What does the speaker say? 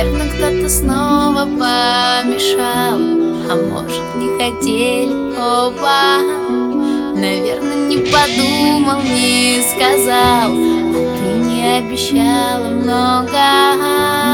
Наверное, кто-то снова помешал А может, не хотели оба. Наверное, не подумал, не сказал А ты не обещала много.